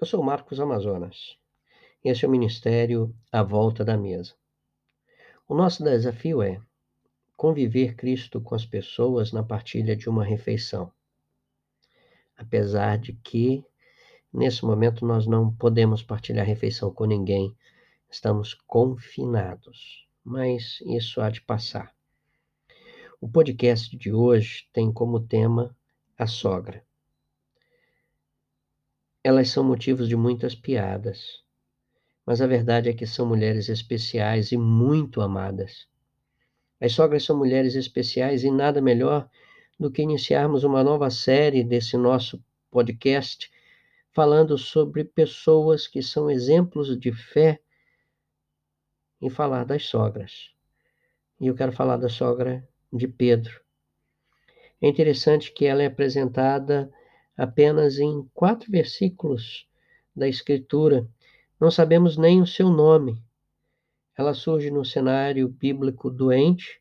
Eu sou Marcos Amazonas. Esse é o Ministério à Volta da Mesa. O nosso desafio é conviver Cristo com as pessoas na partilha de uma refeição. Apesar de que, nesse momento, nós não podemos partilhar refeição com ninguém, estamos confinados, mas isso há de passar. O podcast de hoje tem como tema a sogra elas são motivos de muitas piadas. Mas a verdade é que são mulheres especiais e muito amadas. As sogras são mulheres especiais e nada melhor do que iniciarmos uma nova série desse nosso podcast falando sobre pessoas que são exemplos de fé em falar das sogras. E eu quero falar da sogra de Pedro. É interessante que ela é apresentada apenas em quatro versículos da Escritura. Não sabemos nem o seu nome. Ela surge no cenário bíblico doente,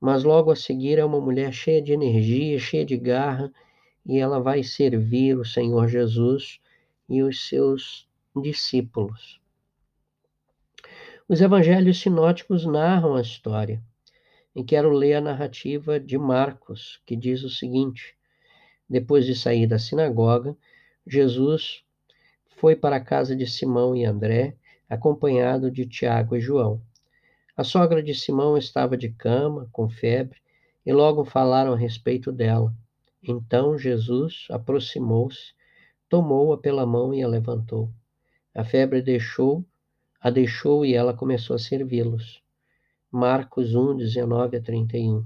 mas logo a seguir é uma mulher cheia de energia, cheia de garra, e ela vai servir o Senhor Jesus e os seus discípulos. Os evangelhos sinóticos narram a história. E quero ler a narrativa de Marcos, que diz o seguinte: depois de sair da sinagoga, Jesus foi para a casa de Simão e André, acompanhado de Tiago e João. A sogra de Simão estava de cama, com febre, e logo falaram a respeito dela. Então Jesus aproximou-se, tomou-a pela mão e a levantou. A febre deixou, a deixou e ela começou a servi-los. Marcos 1, 19 a 31.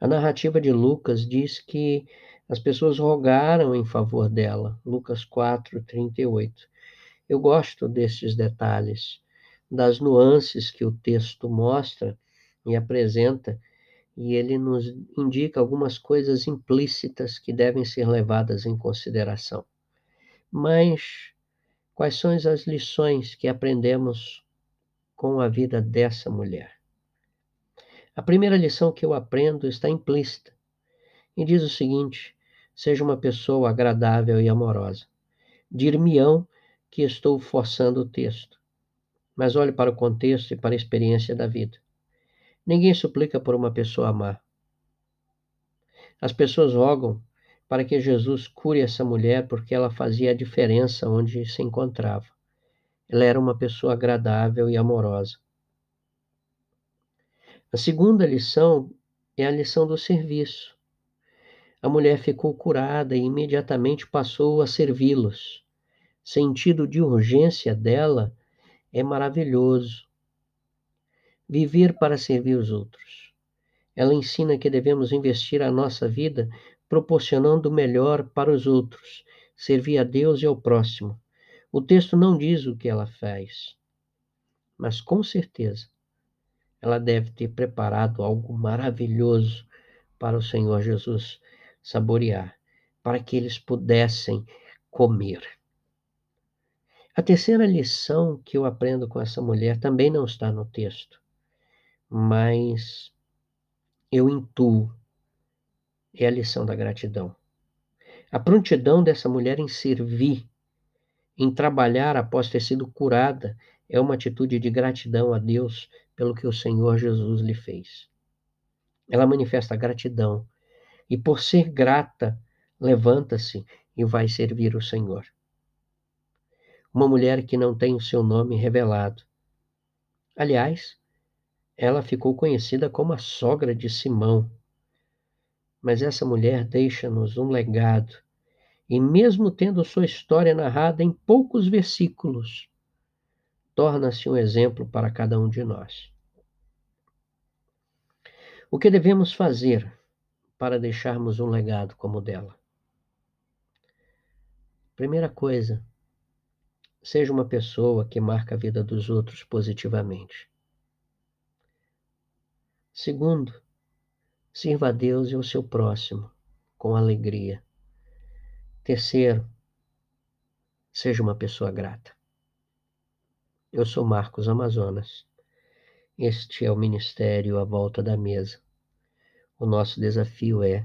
A narrativa de Lucas diz que as pessoas rogaram em favor dela. Lucas 4, 38. Eu gosto desses detalhes, das nuances que o texto mostra e apresenta, e ele nos indica algumas coisas implícitas que devem ser levadas em consideração. Mas quais são as lições que aprendemos com a vida dessa mulher? A primeira lição que eu aprendo está implícita e diz o seguinte: Seja uma pessoa agradável e amorosa. Dir-me-ão que estou forçando o texto. Mas olhe para o contexto e para a experiência da vida. Ninguém suplica por uma pessoa má. As pessoas rogam para que Jesus cure essa mulher porque ela fazia a diferença onde se encontrava. Ela era uma pessoa agradável e amorosa. A segunda lição é a lição do serviço. A mulher ficou curada e imediatamente passou a servi-los. Sentido de urgência dela é maravilhoso. Viver para servir os outros. Ela ensina que devemos investir a nossa vida proporcionando o melhor para os outros, servir a Deus e ao próximo. O texto não diz o que ela faz, mas com certeza ela deve ter preparado algo maravilhoso para o Senhor Jesus saborear, para que eles pudessem comer. A terceira lição que eu aprendo com essa mulher também não está no texto, mas eu intuo. É a lição da gratidão. A prontidão dessa mulher em servir, em trabalhar após ter sido curada, é uma atitude de gratidão a Deus pelo que o Senhor Jesus lhe fez. Ela manifesta gratidão e por ser grata, levanta-se e vai servir o Senhor. Uma mulher que não tem o seu nome revelado. Aliás, ela ficou conhecida como a sogra de Simão. Mas essa mulher deixa-nos um legado, e mesmo tendo sua história narrada em poucos versículos, torna-se um exemplo para cada um de nós. O que devemos fazer para deixarmos um legado como o dela? Primeira coisa, seja uma pessoa que marca a vida dos outros positivamente. Segundo, sirva a Deus e ao seu próximo com alegria. Terceiro, seja uma pessoa grata. Eu sou Marcos Amazonas. Este é o Ministério à Volta da Mesa. O nosso desafio é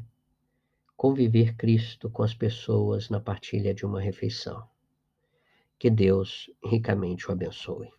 conviver Cristo com as pessoas na partilha de uma refeição. Que Deus ricamente o abençoe.